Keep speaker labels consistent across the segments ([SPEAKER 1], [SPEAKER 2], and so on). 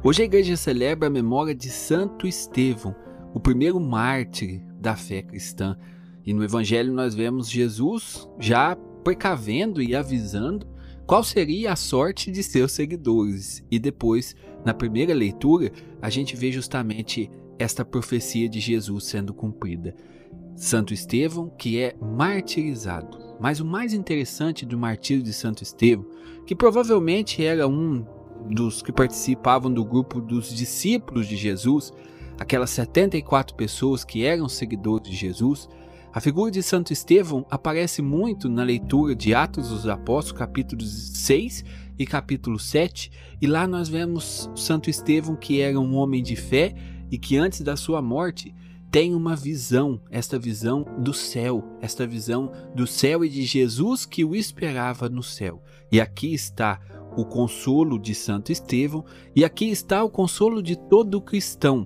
[SPEAKER 1] Hoje a igreja celebra a memória de Santo Estevão, o primeiro mártir da fé cristã. E no evangelho nós vemos Jesus já precavendo e avisando qual seria a sorte de seus seguidores. E depois, na primeira leitura, a gente vê justamente esta profecia de Jesus sendo cumprida. Santo Estevão, que é martirizado. Mas o mais interessante do martírio de Santo Estevão, que provavelmente era um dos que participavam do grupo dos discípulos de Jesus, aquelas 74 pessoas que eram seguidores de Jesus, a figura de Santo Estevão aparece muito na leitura de Atos dos Apóstolos, capítulos 6 e capítulo 7, e lá nós vemos Santo Estevão que era um homem de fé e que antes da sua morte tem uma visão, esta visão do céu, esta visão do céu e de Jesus que o esperava no céu. E aqui está o consolo de Santo Estevão, e aqui está o consolo de todo cristão.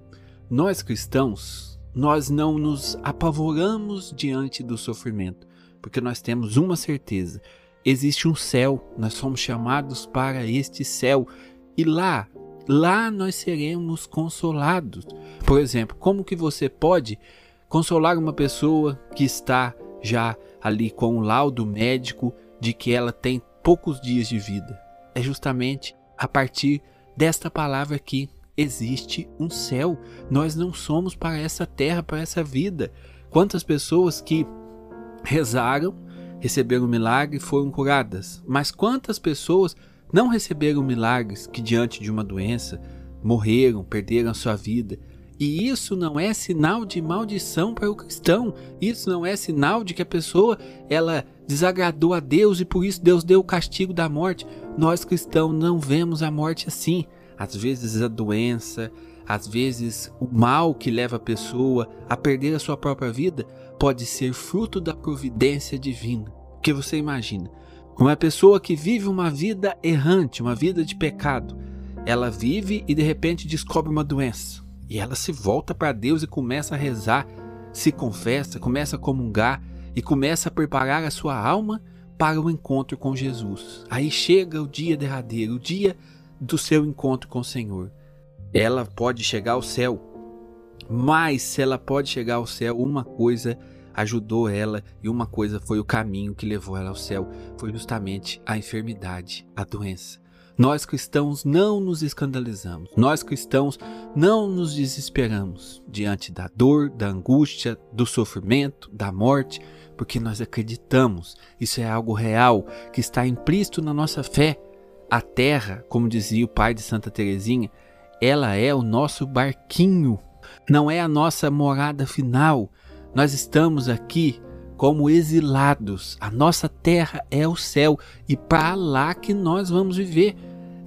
[SPEAKER 1] Nós cristãos, nós não nos apavoramos diante do sofrimento, porque nós temos uma certeza: existe um céu, nós somos chamados para este céu, e lá lá nós seremos consolados. Por exemplo, como que você pode consolar uma pessoa que está já ali com o laudo médico de que ela tem poucos dias de vida? É justamente a partir desta palavra aqui. Existe um céu. Nós não somos para essa terra, para essa vida. Quantas pessoas que rezaram, receberam milagre e foram curadas. Mas quantas pessoas não receberam milagres que, diante de uma doença, morreram, perderam a sua vida. E isso não é sinal de maldição para o cristão. Isso não é sinal de que a pessoa ela desagradou a Deus e por isso Deus deu o castigo da morte. Nós cristãos não vemos a morte assim. Às vezes a doença, às vezes o mal que leva a pessoa a perder a sua própria vida pode ser fruto da providência divina. O que você imagina? Uma pessoa que vive uma vida errante, uma vida de pecado, ela vive e de repente descobre uma doença. E ela se volta para Deus e começa a rezar, se confessa, começa a comungar e começa a preparar a sua alma para o encontro com Jesus. Aí chega o dia derradeiro, o dia do seu encontro com o Senhor. Ela pode chegar ao céu, mas se ela pode chegar ao céu, uma coisa ajudou ela e uma coisa foi o caminho que levou ela ao céu, foi justamente a enfermidade, a doença. Nós cristãos não nos escandalizamos, nós cristãos não nos desesperamos diante da dor, da angústia, do sofrimento, da morte, porque nós acreditamos, isso é algo real que está implícito na nossa fé. A terra, como dizia o pai de Santa Teresinha, ela é o nosso barquinho, não é a nossa morada final, nós estamos aqui como exilados. A nossa terra é o céu e para lá que nós vamos viver.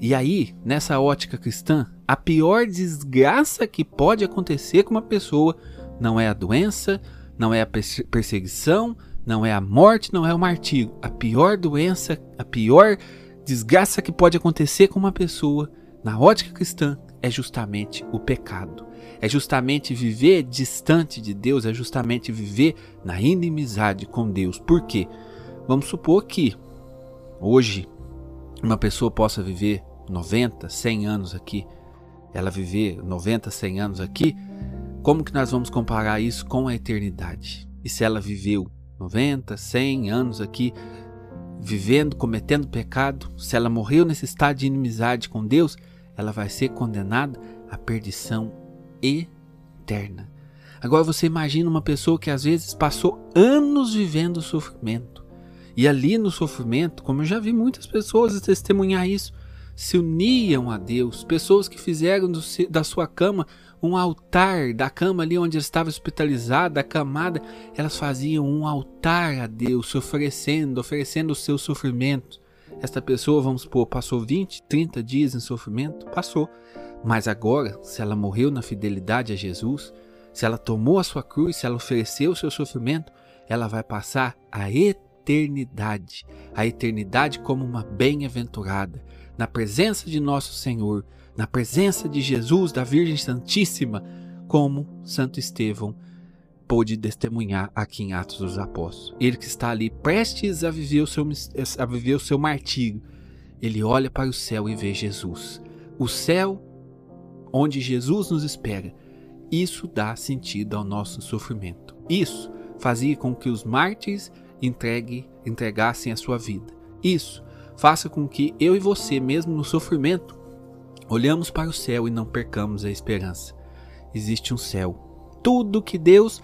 [SPEAKER 1] E aí, nessa ótica cristã, a pior desgraça que pode acontecer com uma pessoa não é a doença, não é a perseguição, não é a morte, não é o martírio. A pior doença, a pior desgraça que pode acontecer com uma pessoa, na ótica cristã, é justamente o pecado é justamente viver distante de Deus, é justamente viver na inimizade com Deus. Por quê? Vamos supor que hoje uma pessoa possa viver 90, 100 anos aqui, ela viver 90, 100 anos aqui, como que nós vamos comparar isso com a eternidade? E se ela viveu 90, 100 anos aqui, vivendo, cometendo pecado, se ela morreu nesse estado de inimizade com Deus, ela vai ser condenada à perdição eterna. Agora você imagina uma pessoa que às vezes passou anos vivendo sofrimento. E ali no sofrimento, como eu já vi muitas pessoas testemunhar isso, se uniam a Deus, pessoas que fizeram do, da sua cama um altar, da cama ali onde estava hospitalizada, acamada, elas faziam um altar a Deus, oferecendo, oferecendo o seu sofrimento. Esta pessoa, vamos supor, passou 20, 30 dias em sofrimento? Passou. Mas agora, se ela morreu na fidelidade a Jesus, se ela tomou a sua cruz, se ela ofereceu o seu sofrimento, ela vai passar a eternidade, a eternidade como uma bem-aventurada, na presença de nosso Senhor, na presença de Jesus, da Virgem Santíssima, como Santo Estevão pôde testemunhar aqui em Atos dos Apóstolos. Ele que está ali prestes a viver o seu, a viver o seu martírio, ele olha para o céu e vê Jesus. O céu onde Jesus nos espera. Isso dá sentido ao nosso sofrimento. Isso fazia com que os mártires entregue, entregassem a sua vida. Isso faça com que eu e você, mesmo no sofrimento, olhamos para o céu e não percamos a esperança. Existe um céu. Tudo que Deus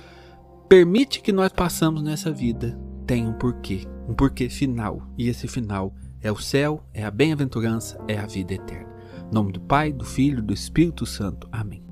[SPEAKER 1] permite que nós passamos nessa vida tem um porquê, um porquê final. E esse final é o céu, é a bem-aventurança, é a vida eterna. Em nome do Pai, do Filho do Espírito Santo. Amém.